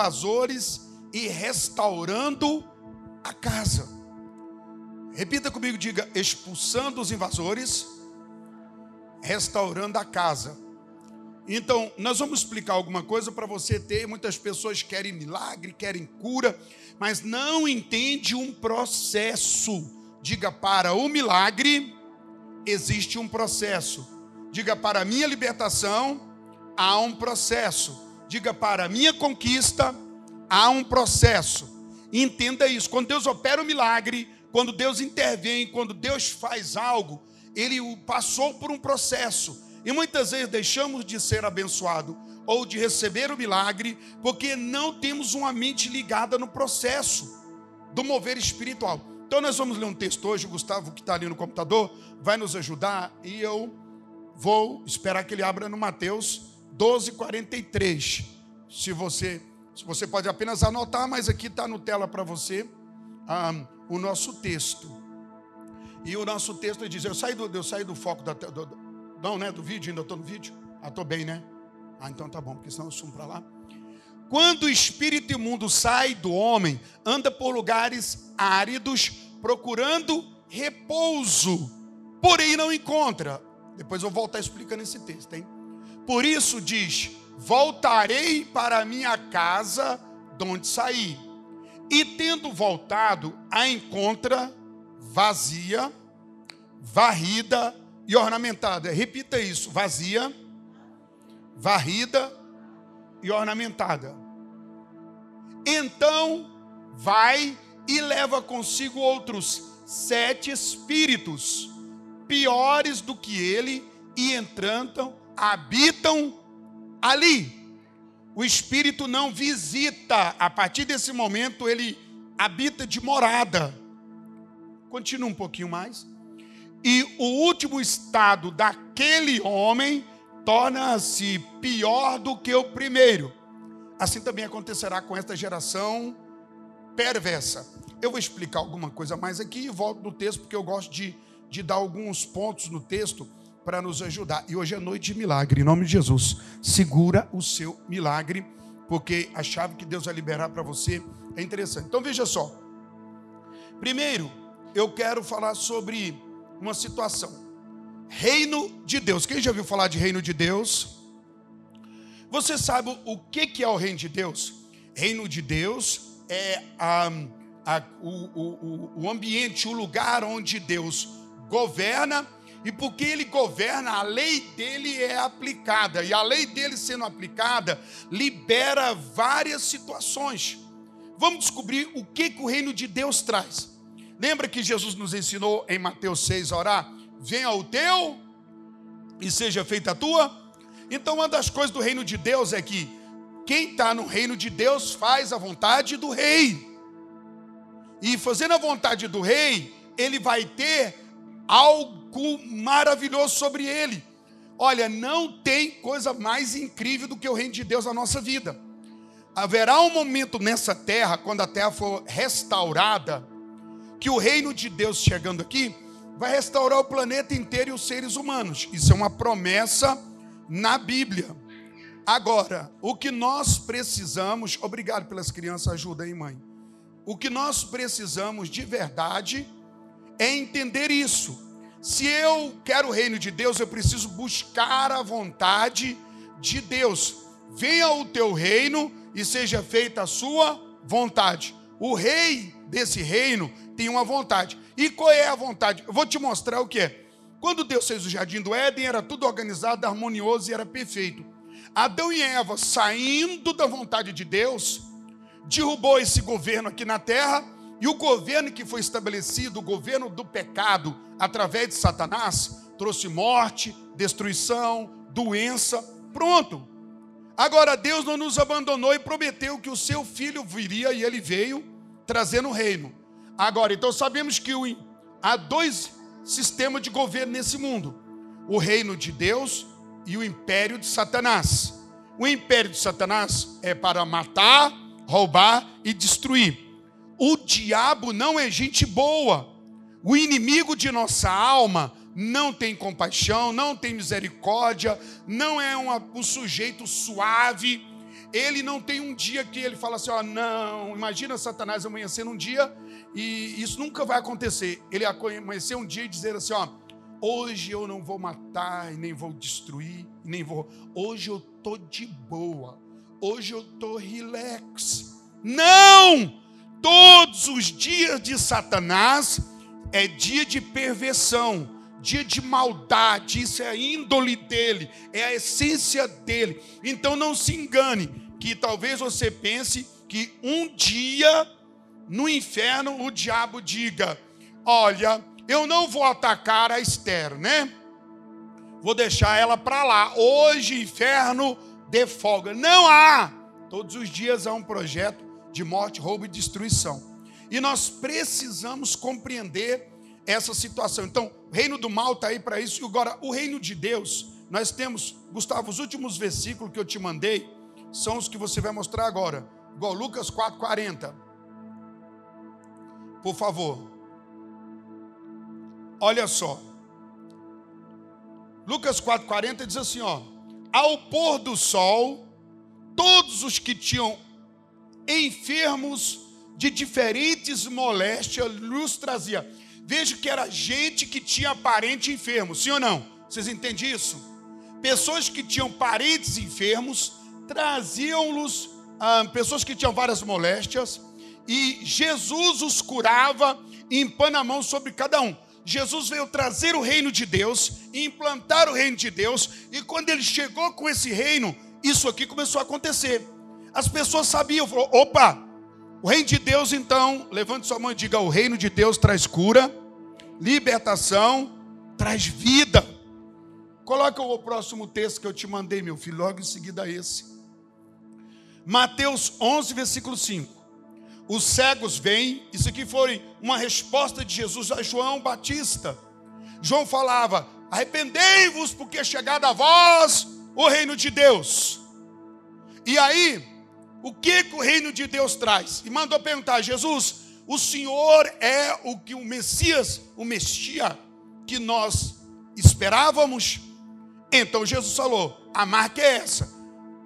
invasores e restaurando a casa. Repita comigo, diga: expulsando os invasores, restaurando a casa. Então, nós vamos explicar alguma coisa para você ter. Muitas pessoas querem milagre, querem cura, mas não entende um processo. Diga para o milagre existe um processo. Diga para a minha libertação há um processo. Diga para minha conquista há um processo. Entenda isso. Quando Deus opera o um milagre, quando Deus intervém, quando Deus faz algo, ele passou por um processo. E muitas vezes deixamos de ser abençoado ou de receber o milagre porque não temos uma mente ligada no processo do mover espiritual. Então nós vamos ler um texto hoje, o Gustavo que está ali no computador vai nos ajudar e eu vou esperar que ele abra no Mateus 12, 43. Se você, se você pode apenas anotar, mas aqui está no tela para você o nosso texto. E o nosso texto diz: Eu saí do, eu saí do foco da, do, não, né? Do vídeo, ainda estou no vídeo? Ah, estou bem, né? Ah, então tá bom, porque senão eu sumo para lá. Quando o espírito imundo sai do homem, anda por lugares áridos, procurando repouso, porém não encontra. Depois eu vou voltar explicando esse texto, hein? Por isso diz: Voltarei para minha casa, de onde saí. E tendo voltado, a encontra vazia, varrida e ornamentada. Repita isso: vazia, varrida e ornamentada. Então vai e leva consigo outros sete espíritos, piores do que ele, e entrando, habitam ali. O espírito não visita, a partir desse momento ele habita de morada. Continua um pouquinho mais e o último estado daquele homem torna-se pior do que o primeiro. Assim também acontecerá com esta geração perversa. Eu vou explicar alguma coisa mais aqui e volto no texto, porque eu gosto de, de dar alguns pontos no texto para nos ajudar. E hoje é noite de milagre, em nome de Jesus. Segura o seu milagre, porque a chave que Deus vai liberar para você é interessante. Então veja só. Primeiro, eu quero falar sobre uma situação. Reino de Deus. Quem já ouviu falar de reino de Deus? Você sabe o que é o reino de Deus? Reino de Deus é a, a, o, o, o ambiente, o lugar onde Deus governa e porque ele governa, a lei dele é aplicada, e a lei dele sendo aplicada libera várias situações. Vamos descobrir o que, que o reino de Deus traz. Lembra que Jesus nos ensinou em Mateus 6 a orar? Venha o teu e seja feita a tua. Então, uma das coisas do reino de Deus é que quem está no reino de Deus faz a vontade do rei. E fazendo a vontade do rei, ele vai ter algo maravilhoso sobre ele. Olha, não tem coisa mais incrível do que o reino de Deus na nossa vida. Haverá um momento nessa terra, quando a terra for restaurada, que o reino de Deus chegando aqui vai restaurar o planeta inteiro e os seres humanos. Isso é uma promessa na Bíblia. Agora, o que nós precisamos, obrigado pelas crianças, ajuda aí, mãe. O que nós precisamos de verdade é entender isso. Se eu quero o reino de Deus, eu preciso buscar a vontade de Deus. Venha o teu reino e seja feita a sua vontade. O rei desse reino tem uma vontade. E qual é a vontade? Eu vou te mostrar o que é. Quando Deus fez o jardim do Éden, era tudo organizado, harmonioso e era perfeito. Adão e Eva, saindo da vontade de Deus, derrubou esse governo aqui na terra, e o governo que foi estabelecido, o governo do pecado, através de Satanás, trouxe morte, destruição, doença, pronto. Agora Deus não nos abandonou e prometeu que o seu filho viria e ele veio trazendo o reino. Agora, então sabemos que o, há dois sistemas de governo nesse mundo: o reino de Deus e o império de Satanás. O império de Satanás é para matar, roubar e destruir. O diabo não é gente boa. O inimigo de nossa alma não tem compaixão, não tem misericórdia, não é um sujeito suave. ele não tem um dia que ele fala assim: ó, não, imagina Satanás amanhecer um dia e isso nunca vai acontecer. Ele amanhecer um dia e dizer assim: ó, hoje eu não vou matar nem vou destruir, nem vou. Hoje eu tô de boa. Hoje eu tô relax. Não! Todos os dias de Satanás é dia de perversão, dia de maldade, isso é a índole dele, é a essência dele. Então não se engane, que talvez você pense que um dia no inferno o diabo diga: Olha, eu não vou atacar a Esther, né? Vou deixar ela para lá. Hoje, inferno, de folga. Não há. Todos os dias há um projeto de morte, roubo e destruição. E nós precisamos compreender essa situação. Então, o reino do mal está aí para isso. E agora, o reino de Deus, nós temos, Gustavo, os últimos versículos que eu te mandei são os que você vai mostrar agora. Igual Lucas 4,40. Por favor. Olha só. Lucas 4,40 diz assim: ó. Ao pôr do sol, todos os que tinham enfermos de diferentes moléstias lhes trazia. Veja que era gente que tinha parente enfermo, sim ou não? Vocês entendem isso? Pessoas que tinham parentes enfermos traziam-los, ah, pessoas que tinham várias moléstias, e Jesus os curava impõe a mão sobre cada um. Jesus veio trazer o reino de Deus, implantar o reino de Deus, e quando ele chegou com esse reino, isso aqui começou a acontecer. As pessoas sabiam, falou, opa, o reino de Deus, então, levante sua mão e diga: o reino de Deus traz cura, libertação, traz vida. Coloca o próximo texto que eu te mandei, meu filho, logo em seguida esse. Mateus 11, versículo 5. Os cegos vêm, isso aqui foi uma resposta de Jesus a João Batista. João falava: arrependei-vos, porque é chegado a vós o reino de Deus. E aí, o que, que o reino de Deus traz? E mandou perguntar: Jesus, o Senhor é o que o Messias, o Messias que nós esperávamos? Então Jesus falou: a marca é essa,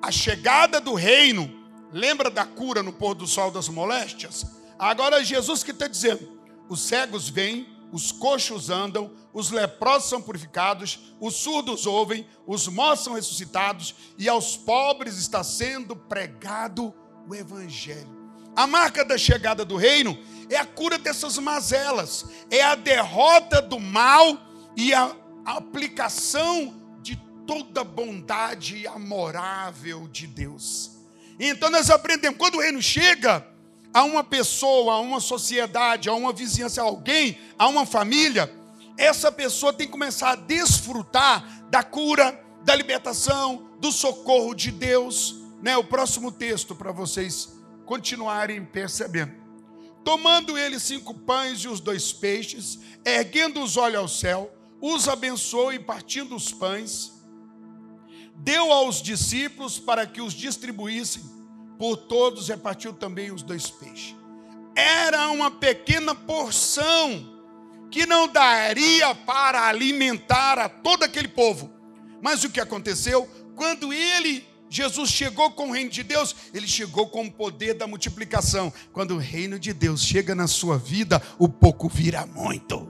a chegada do reino. Lembra da cura no pôr do sol das moléstias? Agora Jesus que está dizendo: os cegos vêm, os coxos andam, os leprosos são purificados, os surdos ouvem, os mortos são ressuscitados, e aos pobres está sendo pregado o Evangelho. A marca da chegada do reino é a cura dessas mazelas, é a derrota do mal e a aplicação de toda bondade amorável de Deus. Então nós aprendemos, quando o reino chega, a uma pessoa, a uma sociedade, a uma vizinhança, a alguém, a uma família, essa pessoa tem que começar a desfrutar da cura, da libertação, do socorro de Deus. Né? O próximo texto para vocês continuarem percebendo. Tomando ele cinco pães e os dois peixes, erguendo os olhos ao céu, os abençoou e partindo os pães, deu aos discípulos para que os distribuíssem por todos repartiu também os dois peixes. Era uma pequena porção que não daria para alimentar a todo aquele povo. Mas o que aconteceu? Quando ele, Jesus, chegou com o reino de Deus, ele chegou com o poder da multiplicação. Quando o reino de Deus chega na sua vida, o pouco vira muito.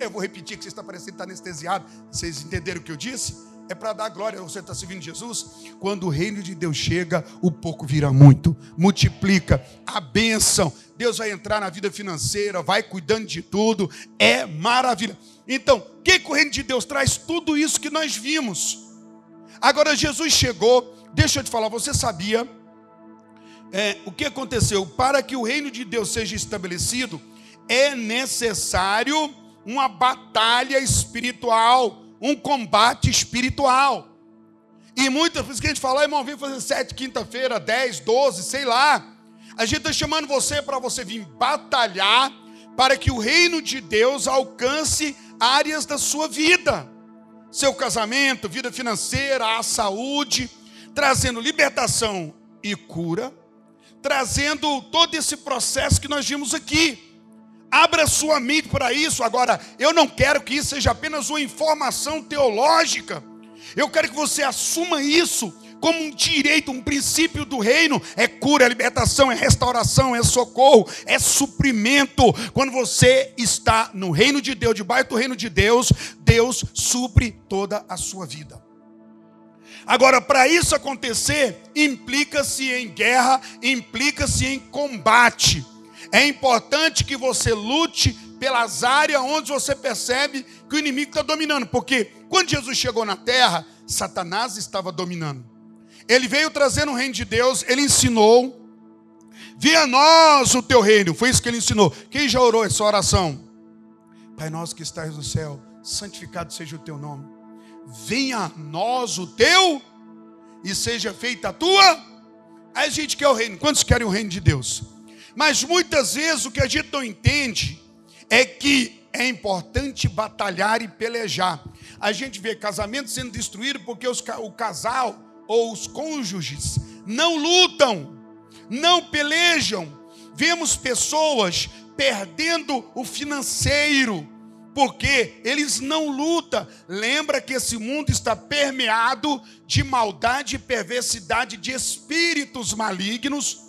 Eu vou repetir que você está parecendo estar anestesiado. Vocês entenderam o que eu disse? É para dar glória. Você está servindo Jesus? Quando o reino de Deus chega, o pouco vira muito, multiplica a bênção. Deus vai entrar na vida financeira, vai cuidando de tudo, é maravilha. Então, o que, que o reino de Deus traz? Tudo isso que nós vimos. Agora, Jesus chegou, deixa eu te falar, você sabia é, o que aconteceu? Para que o reino de Deus seja estabelecido, é necessário uma batalha espiritual um combate espiritual. E muitas vezes que a gente fala, irmão, vem fazer sete, quinta-feira, dez, doze, sei lá. A gente está chamando você para você vir batalhar para que o reino de Deus alcance áreas da sua vida. Seu casamento, vida financeira, a saúde, trazendo libertação e cura, trazendo todo esse processo que nós vimos aqui. Abra sua mente para isso. Agora, eu não quero que isso seja apenas uma informação teológica. Eu quero que você assuma isso como um direito, um princípio do reino. É cura, é libertação, é restauração, é socorro, é suprimento. Quando você está no reino de Deus, debaixo do reino de Deus, Deus supre toda a sua vida. Agora, para isso acontecer, implica-se em guerra, implica-se em combate. É importante que você lute pelas áreas onde você percebe que o inimigo está dominando, porque quando Jesus chegou na terra, Satanás estava dominando. Ele veio trazendo o reino de Deus, ele ensinou. Venha a nós o teu reino. Foi isso que ele ensinou. Quem já orou essa oração? Pai nosso que estás no céu, santificado seja o teu nome. Venha a nós o teu e seja feita a tua. Aí a gente quer o reino. Quantos querem o reino de Deus? Mas muitas vezes o que a gente não entende é que é importante batalhar e pelejar. A gente vê casamento sendo destruído porque os, o casal ou os cônjuges não lutam, não pelejam. Vemos pessoas perdendo o financeiro, porque eles não lutam. Lembra que esse mundo está permeado de maldade e perversidade de espíritos malignos,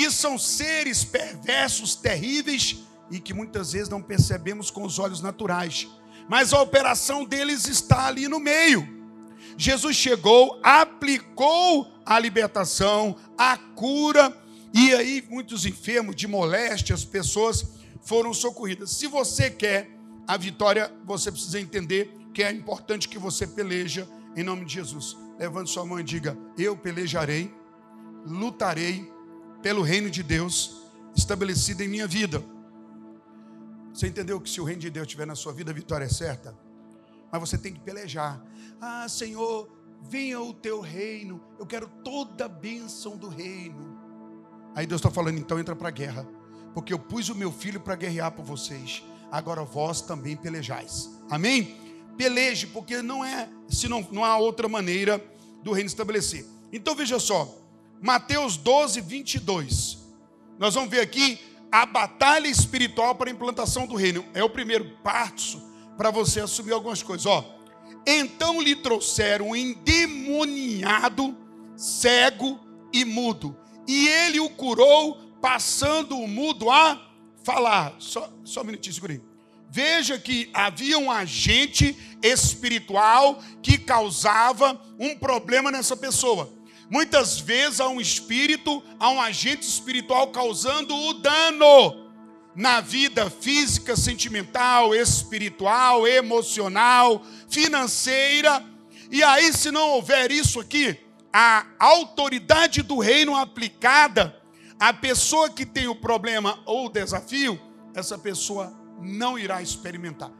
que são seres perversos, terríveis e que muitas vezes não percebemos com os olhos naturais. Mas a operação deles está ali no meio. Jesus chegou, aplicou a libertação, a cura, e aí muitos enfermos de moléstias, pessoas foram socorridas. Se você quer a vitória, você precisa entender que é importante que você peleja em nome de Jesus. Levante sua mão e diga: Eu pelejarei, lutarei pelo reino de Deus estabelecido em minha vida. Você entendeu que se o reino de Deus estiver na sua vida, a vitória é certa? Mas você tem que pelejar. Ah, Senhor, venha o teu reino. Eu quero toda a bênção do reino. Aí Deus está falando, então entra para a guerra. Porque eu pus o meu filho para guerrear por vocês. Agora vós também pelejais. Amém? Peleje, porque não é, se não, não há outra maneira do reino estabelecer. Então veja só, Mateus 12, 22. Nós vamos ver aqui a batalha espiritual para a implantação do reino. É o primeiro passo para você assumir algumas coisas. Ó, então lhe trouxeram um endemoniado, cego e mudo, e ele o curou, passando o mudo a falar. Só, só um minutinho, segurei. Veja que havia um agente espiritual que causava um problema nessa pessoa. Muitas vezes há um espírito, há um agente espiritual causando o dano na vida física, sentimental, espiritual, emocional, financeira. E aí, se não houver isso aqui, a autoridade do reino aplicada, a pessoa que tem o problema ou o desafio, essa pessoa não irá experimentar.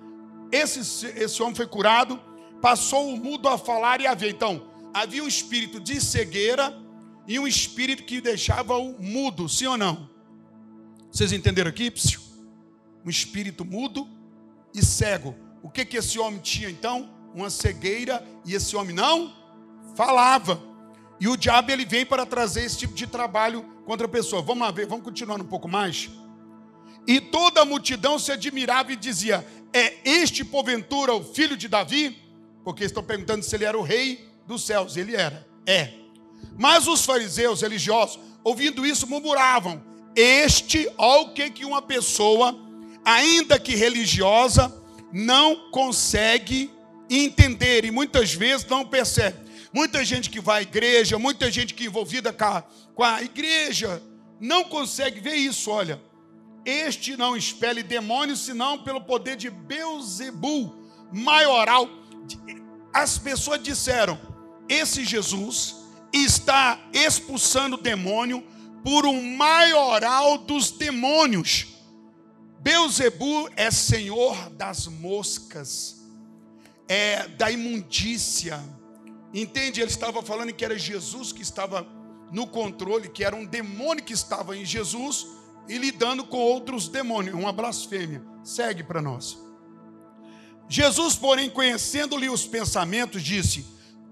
Esse, esse homem foi curado, passou o mudo a falar e a ver. Então, havia um espírito de cegueira e um espírito que deixava o mudo, sim ou não? Vocês entenderam aqui? Um espírito mudo e cego. O que que esse homem tinha então? Uma cegueira e esse homem não falava. E o diabo ele vem para trazer esse tipo de trabalho contra a pessoa. Vamos lá ver, vamos continuar um pouco mais. E toda a multidão se admirava e dizia: É este porventura o filho de Davi? Porque estão perguntando se ele era o rei dos céus. Ele era. É. Mas os fariseus religiosos, ouvindo isso, murmuravam: este, olha o que, que uma pessoa, ainda que religiosa, não consegue entender e muitas vezes não percebe. Muita gente que vai à igreja, muita gente que é envolvida com a, com a igreja, não consegue ver isso. Olha, este não expele demônios, senão pelo poder de Beuzebu, maioral. As pessoas disseram: esse Jesus está expulsando demônio por um maioral dos demônios. Beuzebu é senhor das moscas, é da imundícia. Entende? Ele estava falando que era Jesus que estava no controle, que era um demônio que estava em Jesus e lidando com outros demônios, uma blasfêmia. Segue para nós. Jesus, porém, conhecendo-lhe os pensamentos, disse: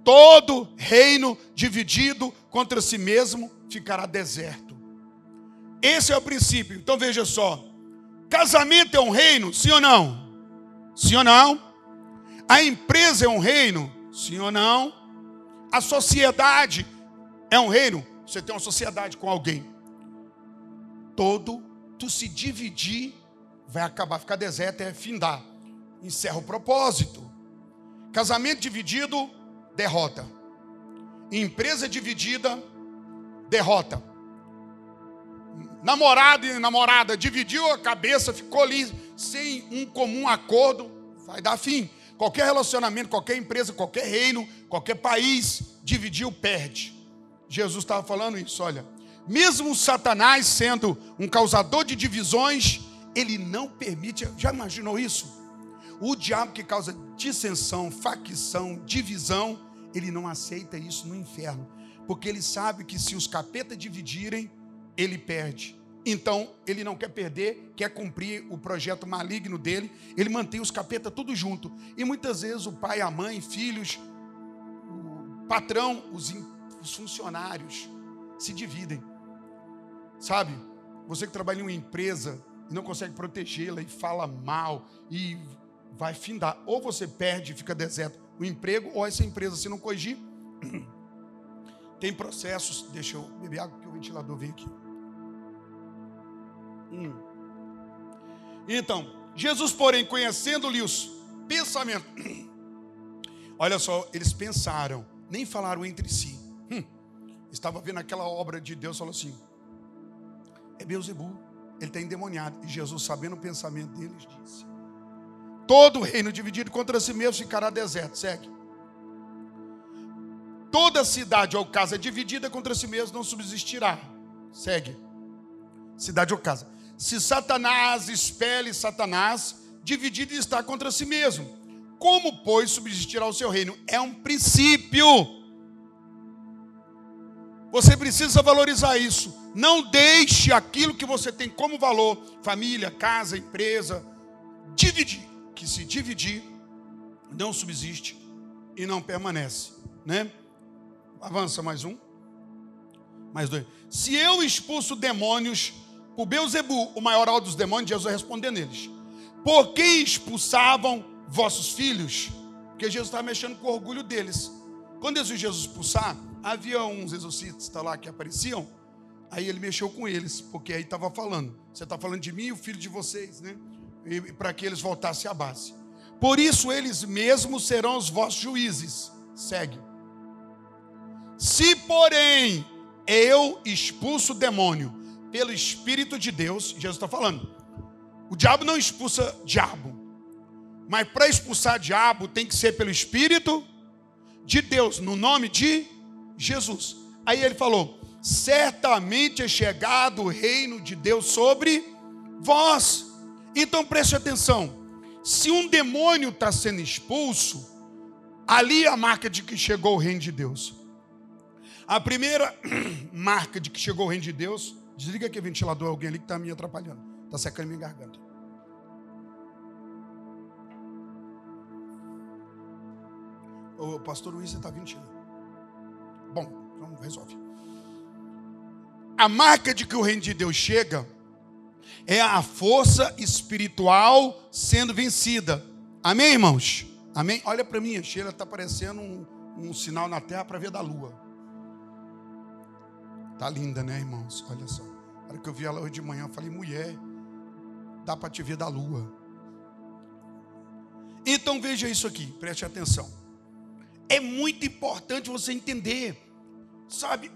Todo reino dividido contra si mesmo ficará deserto. Esse é o princípio. Então veja só: casamento é um reino, sim ou não? Sim ou não? A empresa é um reino, sim ou não? A sociedade É um reino, você tem uma sociedade com alguém. Todo, tu se dividir, vai acabar, ficar deserto, é findar. Encerra o propósito. Casamento dividido, derrota. Empresa dividida, derrota. Namorado e namorada dividiu a cabeça, ficou ali sem um comum acordo, vai dar fim. Qualquer relacionamento, qualquer empresa, qualquer reino, qualquer país dividiu, perde. Jesus estava falando isso, olha. Mesmo Satanás sendo um causador de divisões, ele não permite. Já imaginou isso? O diabo que causa dissensão, facção, divisão, ele não aceita isso no inferno, porque ele sabe que se os capetas dividirem, ele perde. Então, ele não quer perder, quer cumprir o projeto maligno dele, ele mantém os capetas tudo junto. E muitas vezes o pai, a mãe, filhos, o patrão, os, os funcionários se dividem. Sabe? Você que trabalha em uma empresa e não consegue protegê-la e fala mal e vai findar. Ou você perde e fica deserto o emprego, ou essa empresa, se não corrigir, tem processos. Deixa eu beber água que o ventilador vem aqui. Hum. Então, Jesus, porém, conhecendo-lhe os pensamentos, olha só, eles pensaram, nem falaram entre si. Hum. Estava vendo aquela obra de Deus, falou assim: é Beuzebu, ele está endemoniado. E Jesus, sabendo o pensamento deles, disse: Todo reino dividido contra si mesmo ficará deserto. Segue. Toda cidade ou casa dividida contra si mesmo não subsistirá. Segue. Cidade ou casa se Satanás expele Satanás, dividido está contra si mesmo. Como, pois, subsistirá o seu reino? É um princípio. Você precisa valorizar isso. Não deixe aquilo que você tem como valor, família, casa, empresa, dividir. Que se dividir, não subsiste e não permanece, né? Avança mais um. Mais dois. Se eu expulso demônios por Beuzebu, o maioral dos demônios, Jesus respondendo eles: Por que expulsavam vossos filhos? Porque Jesus estava mexendo com o orgulho deles. Quando Jesus Jesus expulsar, havia uns exorcistas lá que apareciam, aí ele mexeu com eles, porque aí estava falando: Você está falando de mim e o filho de vocês, né? E para que eles voltassem à base. Por isso eles mesmos serão os vossos juízes. Segue. Se, porém, eu expulso o demônio pelo Espírito de Deus, Jesus está falando. O diabo não expulsa diabo, mas para expulsar diabo tem que ser pelo Espírito de Deus, no nome de Jesus. Aí ele falou: certamente é chegado o reino de Deus sobre vós. Então preste atenção: se um demônio está sendo expulso, ali é a marca de que chegou o reino de Deus. A primeira marca de que chegou o reino de Deus Desliga aqui o ventilador, alguém ali que está me atrapalhando. Está secando minha garganta. O pastor Luiz está vindo Bom, então resolve. A marca de que o reino de Deus chega é a força espiritual sendo vencida. Amém, irmãos? Amém? Olha para mim, a Sheila está parecendo um, um sinal na terra para ver da lua. Tá linda, né, irmãos? Olha só. Na hora que eu vi ela hoje de manhã, eu falei, mulher, dá para te ver da lua. Então veja isso aqui, preste atenção. É muito importante você entender, sabe?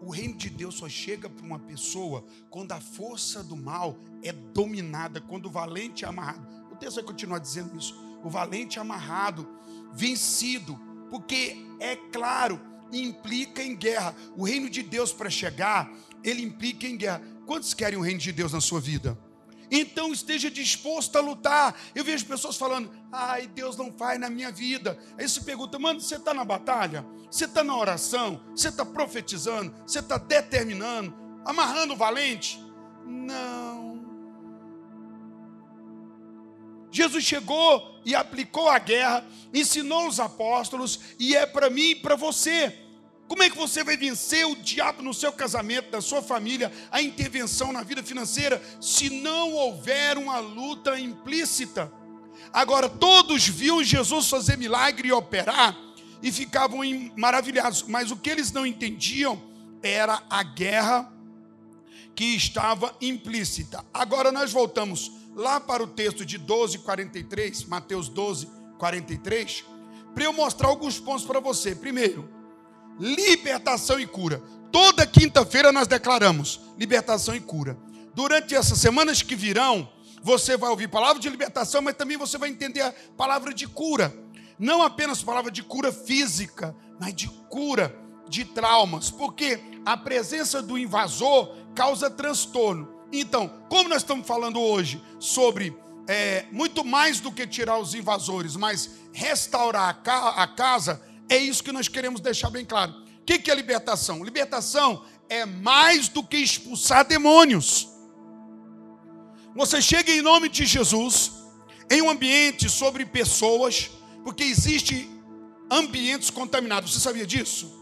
O reino de Deus só chega para uma pessoa quando a força do mal é dominada, quando o valente é amarrado. O texto vai continuar dizendo isso. O valente é amarrado, vencido, porque é claro, implica em guerra. O reino de Deus para chegar, ele implica em guerra. Quantos querem o reino de Deus na sua vida? Então esteja disposto a lutar. Eu vejo pessoas falando: ai, Deus não faz na minha vida. Aí você pergunta, mano, você está na batalha? Você está na oração? Você está profetizando? Você está determinando? Amarrando o valente? Não. Jesus chegou e aplicou a guerra, ensinou os apóstolos, e é para mim e para você. Como é que você vai vencer o diabo no seu casamento, na sua família, a intervenção na vida financeira, se não houver uma luta implícita? Agora, todos viram Jesus fazer milagre e operar, e ficavam maravilhados. Mas o que eles não entendiam era a guerra que estava implícita. Agora nós voltamos lá para o texto de 12, 43, Mateus 12, 43, para eu mostrar alguns pontos para você. Primeiro, libertação e cura. Toda quinta-feira nós declaramos libertação e cura. Durante essas semanas que virão, você vai ouvir palavra de libertação, mas também você vai entender a palavra de cura. Não apenas palavra de cura física, mas de cura de traumas, porque a presença do invasor causa transtorno. Então, como nós estamos falando hoje sobre é, muito mais do que tirar os invasores, mas restaurar a, ca a casa, é isso que nós queremos deixar bem claro. O que, é libertação? Libertação é mais do que expulsar demônios. Você chega em nome de Jesus, em um ambiente sobre pessoas, porque existe ambientes contaminados. Você sabia disso?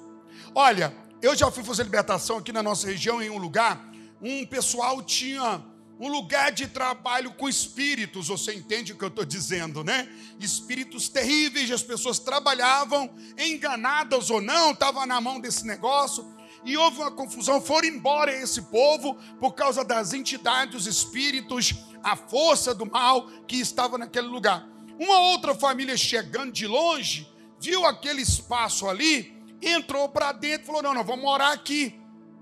Olha, eu já fui fazer libertação aqui na nossa região, em um lugar. Um pessoal tinha um lugar de trabalho com espíritos, você entende o que eu estou dizendo, né? Espíritos terríveis, as pessoas trabalhavam, enganadas ou não, estavam na mão desse negócio, e houve uma confusão. Foram embora esse povo por causa das entidades, os espíritos, a força do mal que estava naquele lugar. Uma outra família chegando de longe, viu aquele espaço ali entrou para dentro falou: não, não, vamos morar aqui.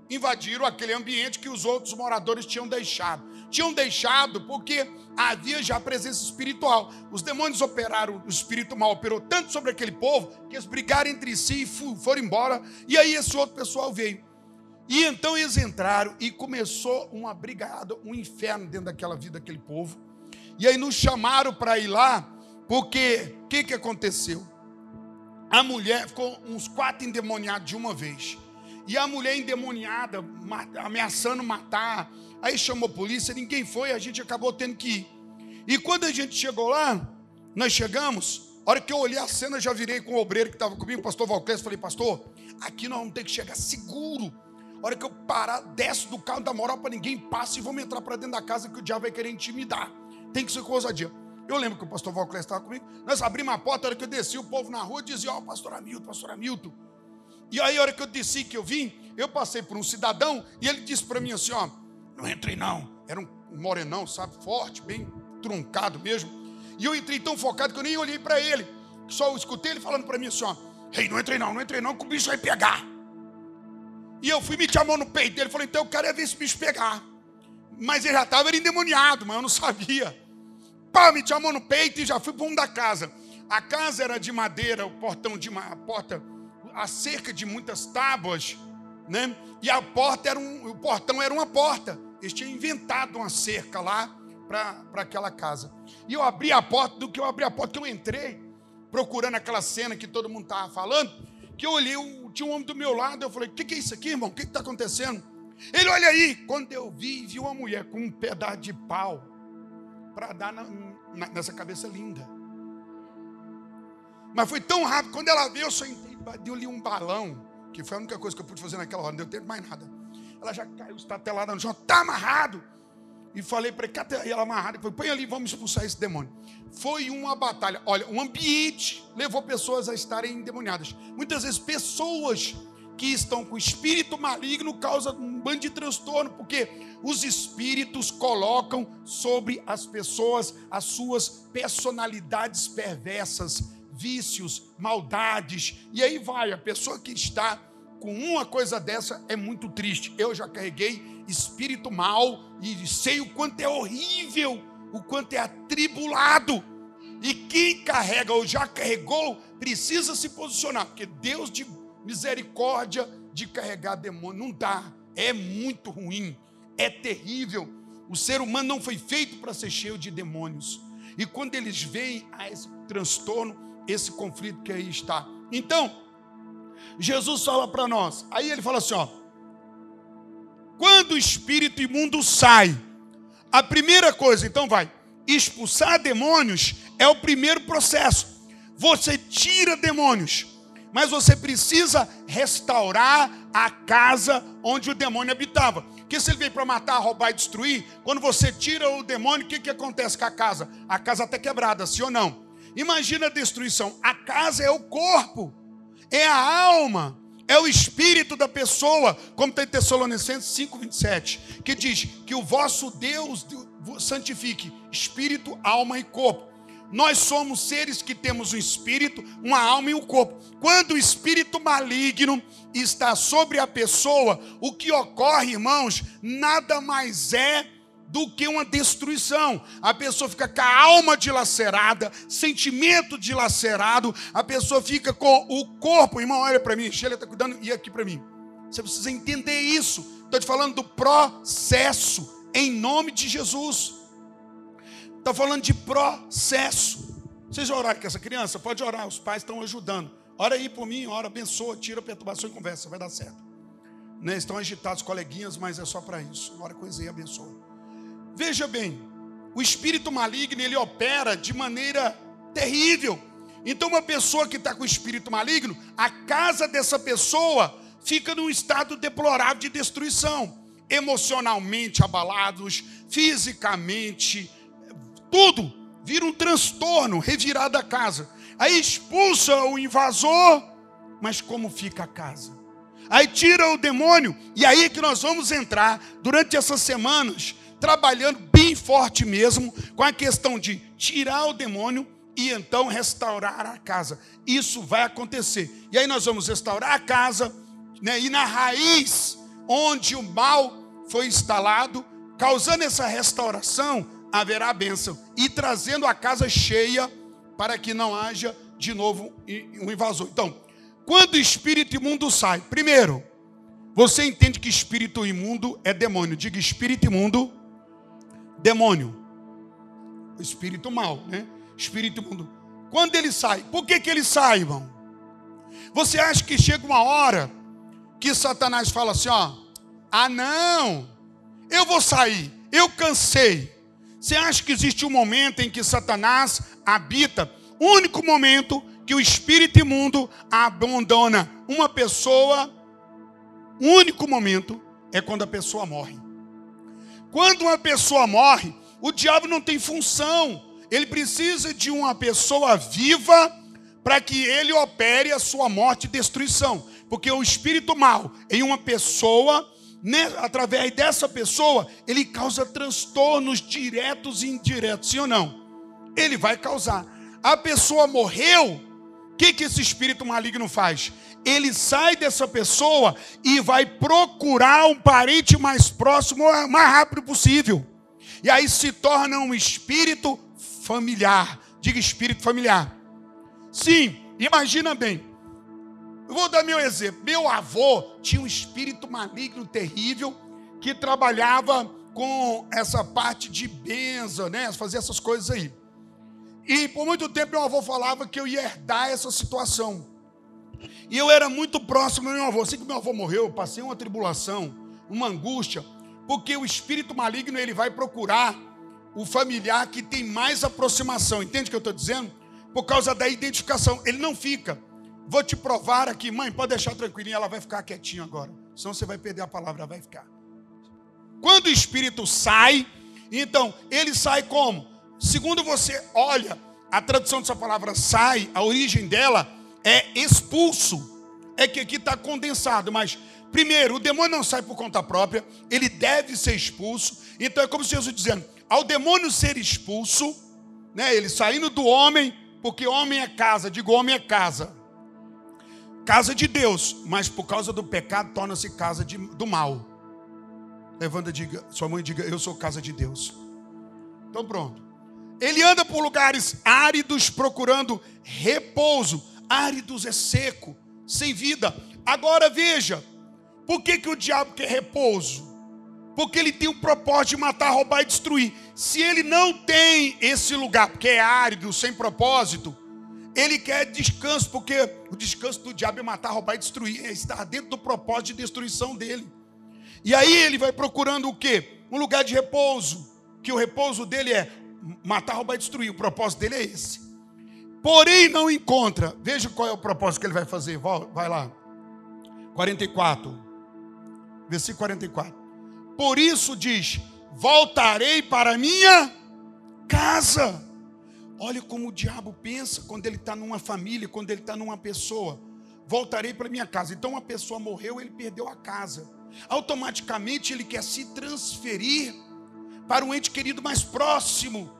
Invadiram aquele ambiente que os outros moradores tinham deixado. Tinham deixado porque havia já presença espiritual. Os demônios operaram, o espírito mal operou tanto sobre aquele povo que eles brigaram entre si e foram embora. E aí esse outro pessoal veio. E então eles entraram e começou uma brigada, um inferno dentro daquela vida daquele povo. E aí nos chamaram para ir lá, porque o que, que aconteceu? a mulher ficou uns quatro endemoniados de uma vez. E a mulher endemoniada, ameaçando matar. Aí chamou a polícia, ninguém foi, a gente acabou tendo que ir. E quando a gente chegou lá, nós chegamos, a hora que eu olhei a cena, já virei com o obreiro que estava comigo, o pastor Valclés, falei, pastor, aqui nós vamos ter que chegar seguro. A hora que eu parar, desço do carro, dá moral para ninguém, passa e vamos entrar para dentro da casa que o diabo vai querer intimidar. Tem que ser com ousadia. Eu lembro que o pastor Valclés estava comigo. Nós abrimos a porta, a hora que eu desci, o povo na rua dizia: Ó, oh, pastor Hamilton, pastor Hamilton. E aí, a hora que eu desci, que eu vim, eu passei por um cidadão e ele disse para mim assim: Ó, não entrei não. Era um morenão, sabe, forte, bem truncado mesmo. E eu entrei tão focado que eu nem olhei para ele. Só escutei ele falando para mim assim: Ó, ei, não entrei não, não entrei não, que o bicho vai pegar. E eu fui me chamando no peito dele. Falei: então eu quero é ver esse bicho pegar. Mas ele já estava endemoniado, mas eu não sabia pá, me chamou no peito e já fui para um da casa. A casa era de madeira, o portão de uma a porta, a cerca de muitas tábuas, né? E a porta era um, o portão era uma porta. Eles tinham inventado uma cerca lá para aquela casa. E eu abri a porta, do que eu abri a porta, que eu entrei, procurando aquela cena que todo mundo estava falando, que eu olhei, tinha um homem do meu lado, eu falei, o que, que é isso aqui, irmão? O que está acontecendo? Ele, olha aí, quando eu vi, vi uma mulher com um pedaço de pau para dar na, na, nessa cabeça linda. Mas foi tão rápido, quando ela veio, eu só deu-lhe um balão, que foi a única coisa que eu pude fazer naquela hora, não deu tempo mais nada. Ela já caiu estatelada no chão, está amarrado. E falei para ele, ela amarrada, falei, põe ali, vamos expulsar esse demônio. Foi uma batalha. Olha, o ambiente levou pessoas a estarem endemoniadas. Muitas vezes pessoas que estão com espírito maligno causa um bando de transtorno, porque os espíritos colocam sobre as pessoas as suas personalidades perversas, vícios, maldades, e aí vai, a pessoa que está com uma coisa dessa é muito triste. Eu já carreguei espírito mal e sei o quanto é horrível, o quanto é atribulado. E quem carrega ou já carregou precisa se posicionar, porque Deus de misericórdia de carregar demônio. Não dá. É muito ruim. É terrível. O ser humano não foi feito para ser cheio de demônios. E quando eles veem a esse transtorno, esse conflito que aí está. Então, Jesus fala para nós. Aí ele fala assim: ó. Quando o espírito imundo sai, a primeira coisa, então vai, expulsar demônios é o primeiro processo. Você tira demônios mas você precisa restaurar a casa onde o demônio habitava. Porque se ele veio para matar, roubar e destruir, quando você tira o demônio, o que, que acontece com a casa? A casa está quebrada, sim ou não? Imagina a destruição. A casa é o corpo. é a alma, é o espírito da pessoa, como tem em Tessalonicenses 5,27, que diz que o vosso Deus santifique espírito, alma e corpo. Nós somos seres que temos um espírito, uma alma e um corpo. Quando o espírito maligno está sobre a pessoa, o que ocorre, irmãos, nada mais é do que uma destruição. A pessoa fica com a alma dilacerada, sentimento dilacerado, a pessoa fica com o corpo. Irmão, olha para mim, Sheila está cuidando e aqui para mim. Você precisa entender isso. Estou te falando do processo, em nome de Jesus. Está falando de processo. Vocês já oraram com essa criança? Pode orar, os pais estão ajudando. Ora aí por mim, ora, abençoa, tira a perturbação e conversa, vai dar certo. Né? Estão agitados, coleguinhas, mas é só para isso. Ora com e abençoa. Veja bem, o espírito maligno ele opera de maneira terrível. Então, uma pessoa que está com espírito maligno, a casa dessa pessoa fica num estado deplorável de destruição, emocionalmente abalados, fisicamente, tudo vira um transtorno, revirada a casa. Aí expulsa o invasor, mas como fica a casa? Aí tira o demônio, e aí é que nós vamos entrar durante essas semanas trabalhando bem forte mesmo com a questão de tirar o demônio e então restaurar a casa. Isso vai acontecer. E aí nós vamos restaurar a casa, né? E na raiz onde o mal foi instalado, causando essa restauração, haverá bênção e trazendo a casa cheia para que não haja de novo um invasor. Então, quando o espírito imundo sai, primeiro, você entende que espírito imundo é demônio. Diga espírito imundo demônio. O espírito mal, né? Espírito imundo. Quando ele sai, por que, que ele sai, irmão? Você acha que chega uma hora que Satanás fala assim: ó, ah, não, eu vou sair, eu cansei. Você acha que existe um momento em que Satanás habita? O único momento que o espírito imundo abandona uma pessoa, o único momento é quando a pessoa morre. Quando uma pessoa morre, o diabo não tem função. Ele precisa de uma pessoa viva para que ele opere a sua morte e destruição. Porque o espírito mal em uma pessoa, né, através dessa pessoa, ele causa transtornos diretos e indiretos, sim ou não? Ele vai causar. A pessoa morreu, o que, que esse espírito maligno faz? Ele sai dessa pessoa e vai procurar um parente mais próximo o mais rápido possível. E aí se torna um espírito familiar. Diga espírito familiar. Sim, imagina bem. Eu vou dar meu exemplo. Meu avô tinha um espírito maligno terrível que trabalhava com essa parte de benza, né? Fazer essas coisas aí. E por muito tempo meu avô falava que eu ia herdar essa situação. E eu era muito próximo do meu avô. Assim que meu avô morreu, eu passei uma tribulação, uma angústia, porque o espírito maligno ele vai procurar o familiar que tem mais aproximação. Entende o que eu estou dizendo? Por causa da identificação. Ele não fica. Vou te provar aqui, mãe, pode deixar tranquilinha, ela vai ficar quietinha agora. Senão você vai perder a palavra, vai ficar. Quando o espírito sai, então, ele sai como? Segundo você olha, a tradução dessa palavra sai, a origem dela é expulso. É que aqui está condensado, mas primeiro, o demônio não sai por conta própria, ele deve ser expulso. Então é como se Jesus dizendo: ao demônio ser expulso, né, ele saindo do homem, porque homem é casa, digo homem é casa, casa de Deus, mas por causa do pecado torna-se casa de, do mal. Levanta, diga, sua mãe diga: Eu sou casa de Deus. Então pronto. Ele anda por lugares áridos procurando repouso áridos é seco, sem vida. Agora veja, por que, que o diabo quer repouso? Porque ele tem o propósito de matar, roubar e destruir. Se ele não tem esse lugar, porque é árido, sem propósito, ele quer descanso, porque o descanso do diabo é matar, roubar e destruir, é estar dentro do propósito de destruição dele. E aí ele vai procurando o quê? Um lugar de repouso, que o repouso dele é matar, roubar e destruir. O propósito dele é esse porém não encontra. Veja qual é o propósito que ele vai fazer. Vai lá. 44. Versículo 44. Por isso diz: Voltarei para minha casa. Olha como o diabo pensa quando ele está numa família, quando ele está numa pessoa. voltarei para minha casa. Então uma pessoa morreu, ele perdeu a casa. Automaticamente ele quer se transferir para um ente querido mais próximo.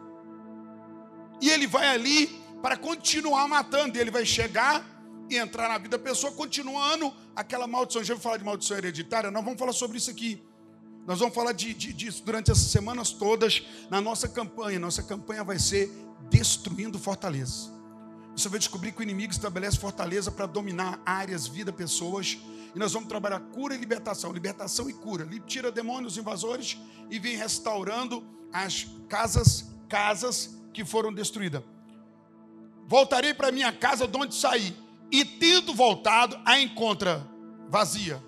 E ele vai ali para continuar matando. E ele vai chegar e entrar na vida da pessoa, continuando aquela maldição. Já vou falar de maldição hereditária? Nós vamos falar sobre isso aqui. Nós vamos falar de, de, disso durante essas semanas todas na nossa campanha. Nossa campanha vai ser Destruindo Fortaleza. Você vai descobrir que o inimigo estabelece fortaleza para dominar áreas, vida, pessoas. E nós vamos trabalhar cura e libertação. Libertação e cura. Ele tira demônios invasores e vem restaurando as casas, casas que foram destruídas. Voltarei para minha casa de onde saí. E tendo voltado, a encontra vazia.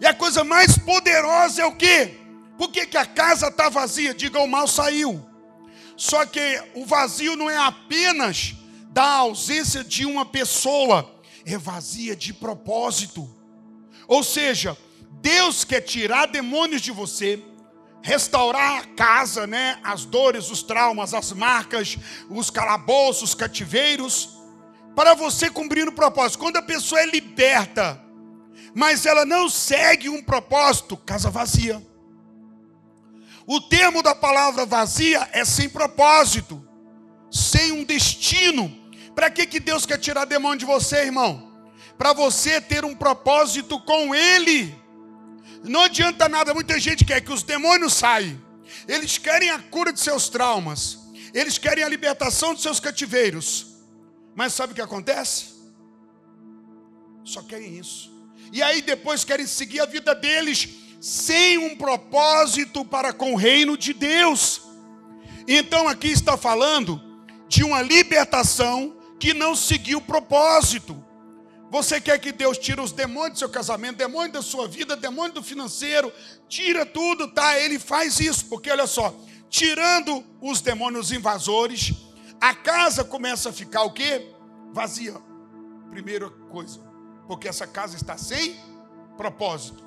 E a coisa mais poderosa é o quê? Por que, que a casa está vazia? Diga, o mal saiu. Só que o vazio não é apenas da ausência de uma pessoa, é vazia de propósito. Ou seja, Deus quer tirar demônios de você, restaurar a casa, né? As dores, os traumas, as marcas, os calabouços, os cativeiros, para você cumprir o propósito. Quando a pessoa é liberta, mas ela não segue um propósito, casa vazia. O termo da palavra vazia é sem propósito, sem um destino. Para que, que Deus quer tirar demônio de você, irmão? para você ter um propósito com Ele. Não adianta nada, muita gente quer que os demônios saiam. Eles querem a cura de seus traumas. Eles querem a libertação de seus cativeiros. Mas sabe o que acontece? Só querem isso. E aí depois querem seguir a vida deles sem um propósito para com o reino de Deus. Então aqui está falando de uma libertação que não seguiu o propósito. Você quer que Deus tire os demônios do seu casamento, demônio da sua vida, demônio do financeiro, tira tudo, tá? Ele faz isso, porque olha só, tirando os demônios invasores, a casa começa a ficar o quê? Vazia. Primeira coisa, porque essa casa está sem propósito.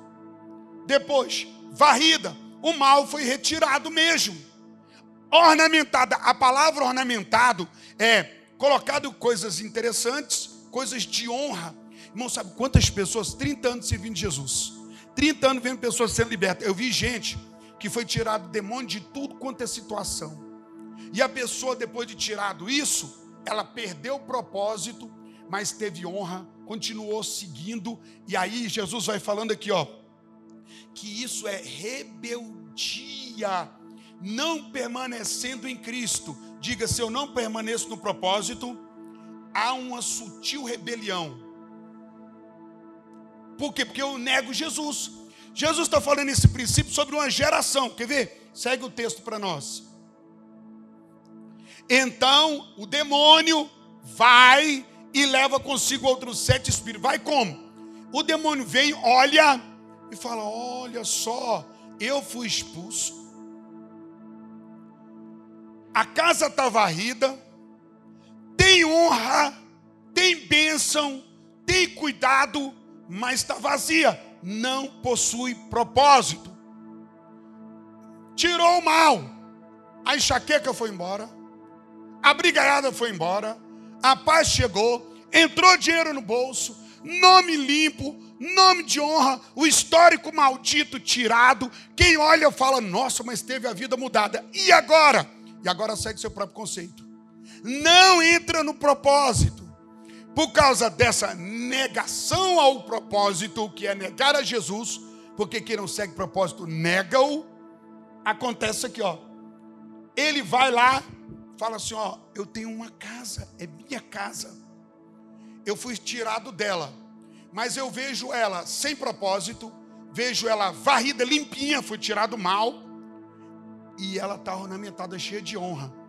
Depois, varrida, o mal foi retirado mesmo. Ornamentada, a palavra ornamentado é colocado coisas interessantes coisas de honra. Irmão, sabe quantas pessoas, 30 anos servindo Jesus, 30 anos vendo pessoas sendo libertas. Eu vi gente que foi tirado demônio de tudo quanto é situação. E a pessoa, depois de tirado isso, ela perdeu o propósito, mas teve honra, continuou seguindo. E aí Jesus vai falando aqui, ó, que isso é rebeldia, não permanecendo em Cristo. Diga, se eu não permaneço no propósito, há uma sutil rebelião. Por quê? Porque eu nego Jesus. Jesus está falando esse princípio sobre uma geração. Quer ver? Segue o texto para nós. Então o demônio vai e leva consigo outros sete espíritos. Vai como? O demônio vem, olha e fala: Olha só, eu fui expulso. A casa está varrida tem honra, tem bênção, tem cuidado, mas está vazia, não possui propósito. Tirou o mal, a enxaqueca foi embora, a brigaiada foi embora, a paz chegou, entrou dinheiro no bolso, nome limpo, nome de honra, o histórico maldito tirado. Quem olha fala, nossa, mas teve a vida mudada. E agora? E agora segue seu próprio conceito não entra no propósito. Por causa dessa negação ao propósito, que é negar a Jesus, porque quem não segue propósito nega-o, acontece aqui, ó. Ele vai lá, fala assim, ó, eu tenho uma casa, é minha casa. Eu fui tirado dela, mas eu vejo ela sem propósito, vejo ela varrida, limpinha, foi tirado mal, e ela está ornamentada, cheia de honra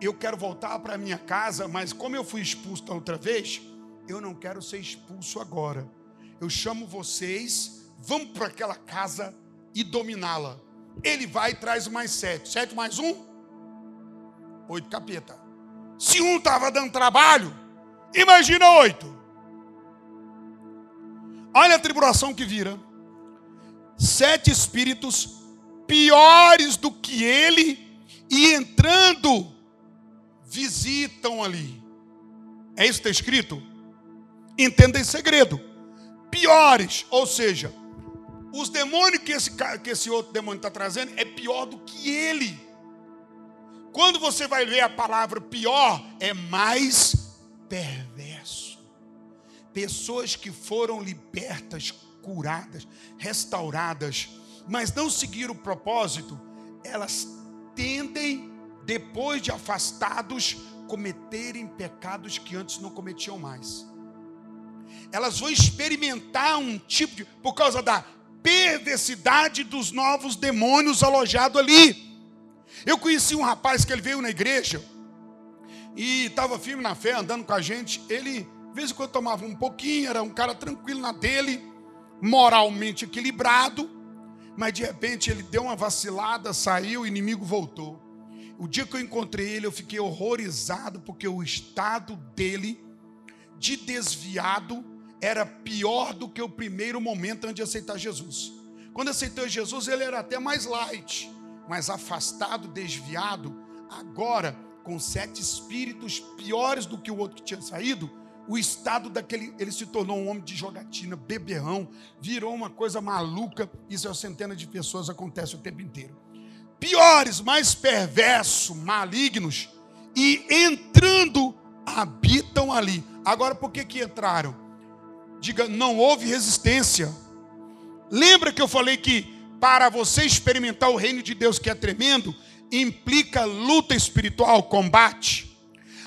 eu quero voltar para minha casa, mas como eu fui expulso da outra vez, eu não quero ser expulso agora. Eu chamo vocês, vamos para aquela casa e dominá-la. Ele vai e traz mais sete. Sete mais um? Oito capeta. Se um estava dando trabalho, imagina oito. Olha a tribulação que vira. Sete espíritos piores do que ele, e entrando visitam ali. É isso que está escrito? Entenda em segredo. Piores, ou seja, os demônios que esse, que esse outro demônio está trazendo é pior do que ele. Quando você vai ler a palavra pior, é mais perverso. Pessoas que foram libertas, curadas, restauradas, mas não seguiram o propósito, elas tendem, depois de afastados, cometerem pecados que antes não cometiam mais. Elas vão experimentar um tipo de, por causa da perversidade dos novos demônios alojados ali. Eu conheci um rapaz que ele veio na igreja e estava firme na fé, andando com a gente. Ele, de vez em quando, tomava um pouquinho, era um cara tranquilo na dele, moralmente equilibrado, mas de repente ele deu uma vacilada, saiu, o inimigo voltou. O dia que eu encontrei ele, eu fiquei horrorizado, porque o estado dele de desviado era pior do que o primeiro momento antes de aceitar Jesus. Quando aceitou Jesus, ele era até mais light, mas afastado, desviado. Agora, com sete espíritos piores do que o outro que tinha saído, o estado daquele, ele se tornou um homem de jogatina, beberrão, virou uma coisa maluca. Isso é centenas de pessoas acontece o tempo inteiro. Piores, mais perversos, malignos, e entrando, habitam ali. Agora, por que que entraram? Diga, não houve resistência. Lembra que eu falei que para você experimentar o reino de Deus que é tremendo, implica luta espiritual, combate.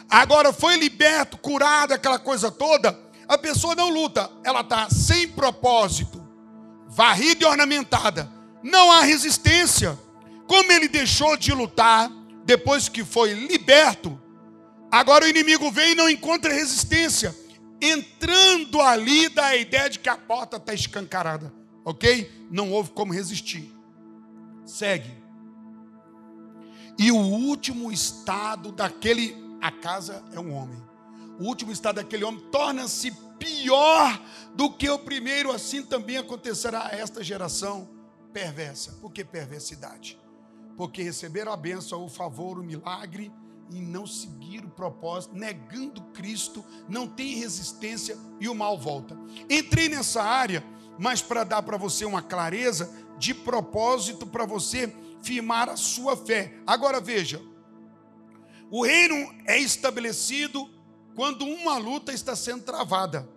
Agora foi liberto, curado, aquela coisa toda, a pessoa não luta, ela está sem propósito, varrida e ornamentada. Não há resistência. Como ele deixou de lutar depois que foi liberto, agora o inimigo vem e não encontra resistência entrando ali da ideia de que a porta está escancarada, ok? Não houve como resistir. Segue. E o último estado daquele, a casa é um homem. O último estado daquele homem torna-se pior do que o primeiro, assim também acontecerá a esta geração perversa. Por que perversidade? Porque receberam a bênção, o favor, o milagre e não seguir o propósito, negando Cristo, não tem resistência e o mal volta. Entrei nessa área, mas para dar para você uma clareza de propósito para você firmar a sua fé. Agora veja, o reino é estabelecido quando uma luta está sendo travada.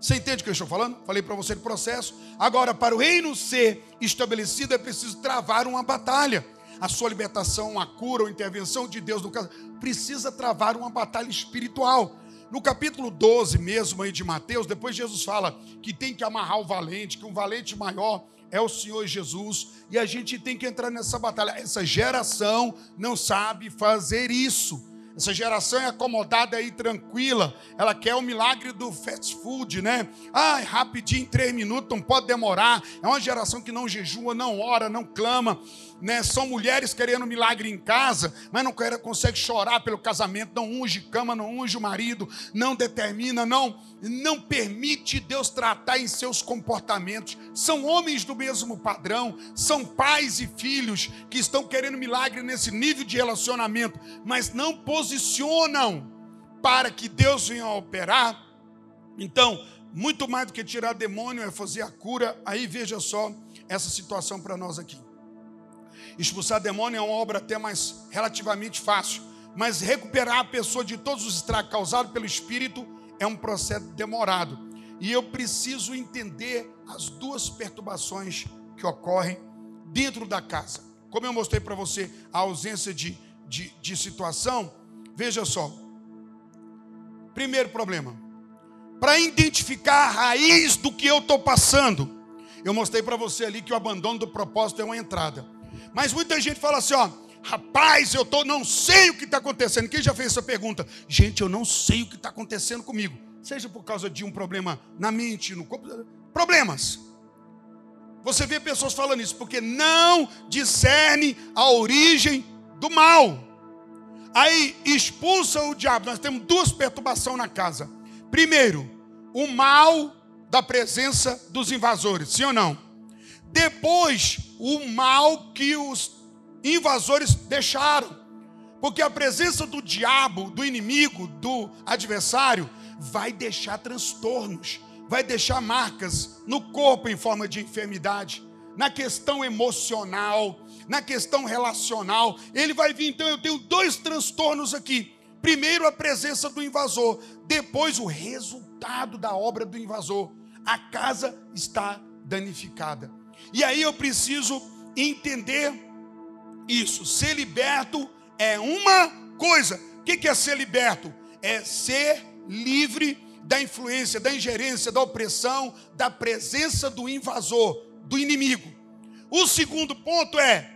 Você entende o que eu estou falando? Falei para você do processo. Agora, para o reino ser estabelecido, é preciso travar uma batalha a sua libertação, a cura ou intervenção de Deus no caso, precisa travar uma batalha espiritual. No capítulo 12 mesmo aí de Mateus, depois Jesus fala que tem que amarrar o valente, que um valente maior é o Senhor Jesus, e a gente tem que entrar nessa batalha. Essa geração não sabe fazer isso. Essa geração é acomodada aí, tranquila. Ela quer o milagre do fast food, né? Ah, rapidinho, três minutos, não pode demorar. É uma geração que não jejua, não ora, não clama né? São mulheres querendo milagre em casa, mas não quer, consegue chorar pelo casamento, não unge cama, não unge o marido, não determina, não, não permite Deus tratar em seus comportamentos. São homens do mesmo padrão, são pais e filhos que estão querendo milagre nesse nível de relacionamento, mas não posicionam para que Deus venha operar. Então, muito mais do que tirar demônio é fazer a cura. Aí veja só essa situação para nós aqui. Expulsar demônio é uma obra até mais relativamente fácil, mas recuperar a pessoa de todos os estragos causados pelo espírito é um processo demorado. E eu preciso entender as duas perturbações que ocorrem dentro da casa. Como eu mostrei para você a ausência de, de, de situação, veja só. Primeiro problema. Para identificar a raiz do que eu estou passando, eu mostrei para você ali que o abandono do propósito é uma entrada. Mas muita gente fala assim, ó, rapaz, eu tô, não sei o que está acontecendo. Quem já fez essa pergunta? Gente, eu não sei o que está acontecendo comigo. Seja por causa de um problema na mente, no corpo, problemas. Você vê pessoas falando isso porque não discerne a origem do mal. Aí expulsa o diabo. Nós temos duas perturbações na casa. Primeiro, o mal da presença dos invasores, sim ou não? depois o mal que os invasores deixaram. Porque a presença do diabo, do inimigo, do adversário, vai deixar transtornos, vai deixar marcas no corpo em forma de enfermidade, na questão emocional, na questão relacional. Ele vai vir, então eu tenho dois transtornos aqui. Primeiro, a presença do invasor, depois, o resultado da obra do invasor. A casa está danificada. E aí eu preciso entender isso. Ser liberto é uma coisa. O que é ser liberto? É ser livre da influência, da ingerência, da opressão, da presença do invasor, do inimigo. O segundo ponto é: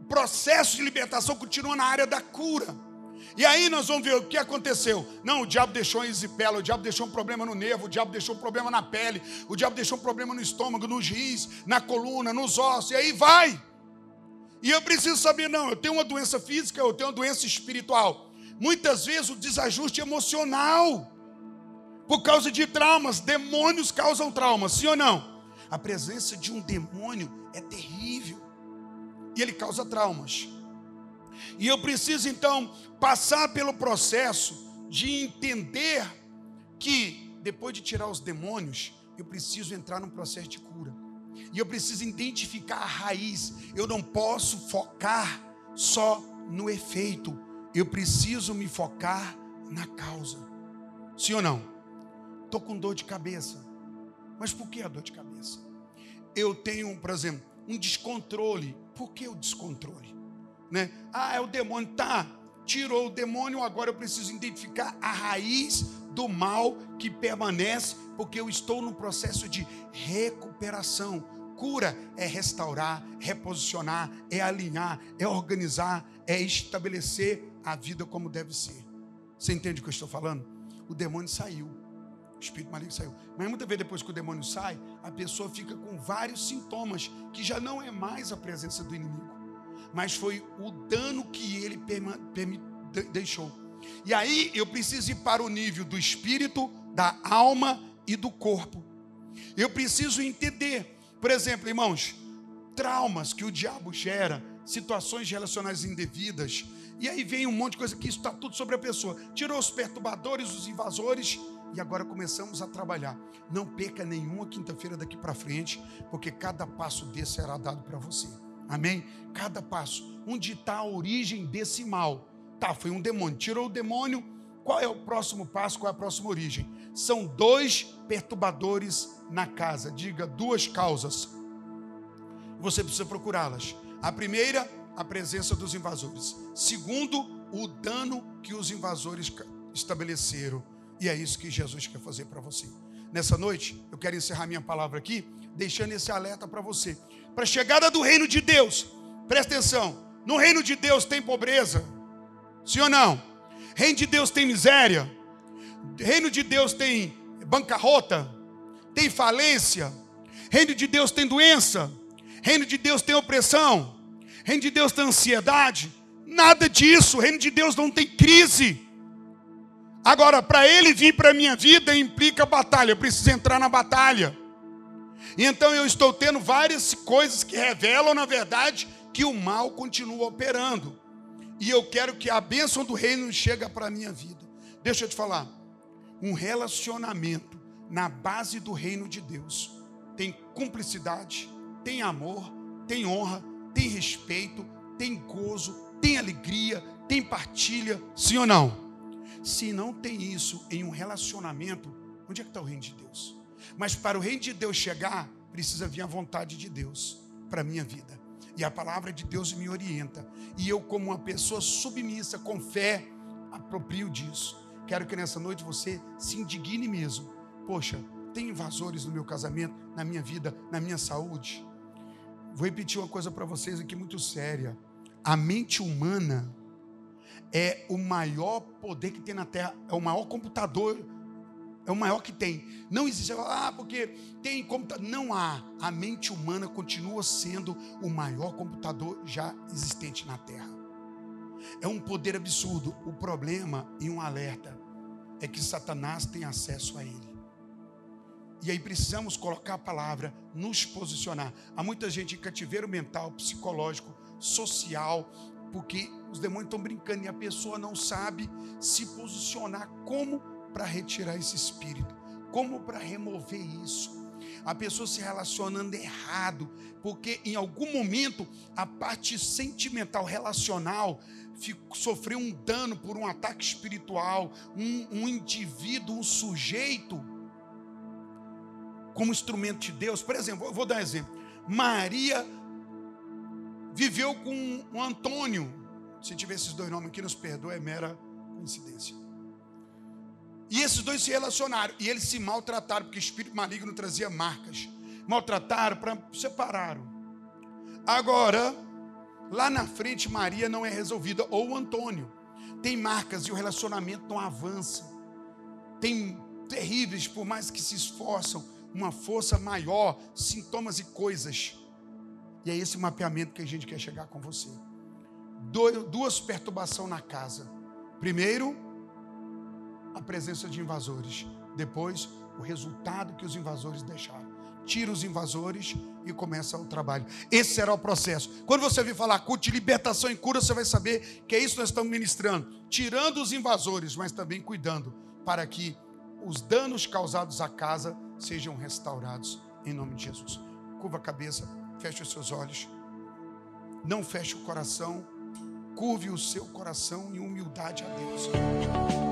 o processo de libertação continua na área da cura. E aí nós vamos ver o que aconteceu. Não, o diabo deixou em Isipela, o diabo deixou um problema no nervo, o diabo deixou um problema na pele, o diabo deixou um problema no estômago, nos rins, na coluna, nos ossos, e aí vai. E eu preciso saber, não, eu tenho uma doença física, eu tenho uma doença espiritual. Muitas vezes o desajuste emocional, por causa de traumas, demônios causam traumas, sim ou não? A presença de um demônio é terrível, e ele causa traumas. E eu preciso então passar pelo processo de entender que, depois de tirar os demônios, eu preciso entrar num processo de cura. E eu preciso identificar a raiz. Eu não posso focar só no efeito. Eu preciso me focar na causa. Sim ou não? Estou com dor de cabeça. Mas por que a dor de cabeça? Eu tenho, por exemplo, um descontrole. Por que o descontrole? Né? Ah, é o demônio. Tá, tirou o demônio, agora eu preciso identificar a raiz do mal que permanece, porque eu estou num processo de recuperação. Cura é restaurar, reposicionar, é alinhar, é organizar, é estabelecer a vida como deve ser. Você entende o que eu estou falando? O demônio saiu. O espírito maligno saiu. Mas muitas vezes depois que o demônio sai, a pessoa fica com vários sintomas que já não é mais a presença do inimigo, mas foi o dano que ele deixou. E aí eu preciso ir para o nível do espírito, da alma e do corpo. Eu preciso entender por exemplo, irmãos, traumas que o diabo gera, situações relacionais indevidas, e aí vem um monte de coisa que isso está tudo sobre a pessoa. Tirou os perturbadores, os invasores, e agora começamos a trabalhar. Não perca nenhuma quinta-feira daqui para frente, porque cada passo desse será dado para você. Amém? Cada passo. Onde está a origem desse mal? Tá, foi um demônio. Tirou o demônio. Qual é o próximo passo? Qual é a próxima origem? São dois perturbadores na casa. Diga duas causas. Você precisa procurá-las. A primeira, a presença dos invasores. Segundo, o dano que os invasores estabeleceram. E é isso que Jesus quer fazer para você. Nessa noite, eu quero encerrar minha palavra aqui, deixando esse alerta para você. Para a chegada do reino de Deus, presta atenção: no reino de Deus tem pobreza, sim ou não? Reino de Deus tem miséria, reino de Deus tem bancarrota, tem falência, reino de Deus tem doença, reino de Deus tem opressão, reino de Deus tem ansiedade, nada disso, reino de Deus não tem crise. Agora, para ele vir para a minha vida implica batalha, eu preciso entrar na batalha. Então eu estou tendo várias coisas que revelam, na verdade, que o mal continua operando. E eu quero que a bênção do reino chegue para a minha vida. Deixa eu te falar, um relacionamento na base do reino de Deus. Tem cumplicidade, tem amor, tem honra, tem respeito, tem gozo, tem alegria, tem partilha, sim ou não? Se não tem isso em um relacionamento, onde é que está o reino de Deus? Mas para o reino de Deus chegar, precisa vir a vontade de Deus para a minha vida. E a palavra de Deus me orienta. E eu, como uma pessoa submissa, com fé, aproprio disso. Quero que nessa noite você se indigne mesmo Poxa, tem invasores no meu casamento, na minha vida, na minha saúde. Vou repetir uma coisa para vocês aqui muito séria. A mente humana é o maior poder que tem na Terra, é o maior computador, é o maior que tem. Não existe, ah, porque tem computador. Não há. A mente humana continua sendo o maior computador já existente na Terra. É um poder absurdo. O problema e um alerta é que Satanás tem acesso a ele. E aí precisamos colocar a palavra, nos posicionar. Há muita gente em cativeiro mental, psicológico, social, porque os demônios estão brincando e a pessoa não sabe se posicionar como para retirar esse espírito, como para remover isso. A pessoa se relacionando errado, porque em algum momento a parte sentimental, relacional, sofreu um dano por um ataque espiritual, um, um indivíduo, um sujeito, como instrumento de Deus. Por exemplo, eu vou dar um exemplo. Maria viveu com o Antônio. Se tiver esses dois nomes aqui, nos perdoa, é mera coincidência. E esses dois se relacionaram e eles se maltrataram, porque o espírito maligno trazia marcas. Maltrataram para separaram. Agora, lá na frente, Maria não é resolvida, ou Antônio. Tem marcas e o relacionamento não avança. Tem terríveis, por mais que se esforçam, uma força maior, sintomas e coisas. E é esse mapeamento que a gente quer chegar com você. Duas perturbações na casa. Primeiro, a presença de invasores. Depois, o resultado que os invasores deixaram. Tira os invasores e começa o trabalho. Esse será o processo. Quando você vir falar culto de libertação e cura, você vai saber que é isso que nós estamos ministrando. Tirando os invasores, mas também cuidando para que os danos causados à casa sejam restaurados em nome de Jesus. Curva a cabeça, feche os seus olhos. Não feche o coração. Curve o seu coração em humildade a Deus.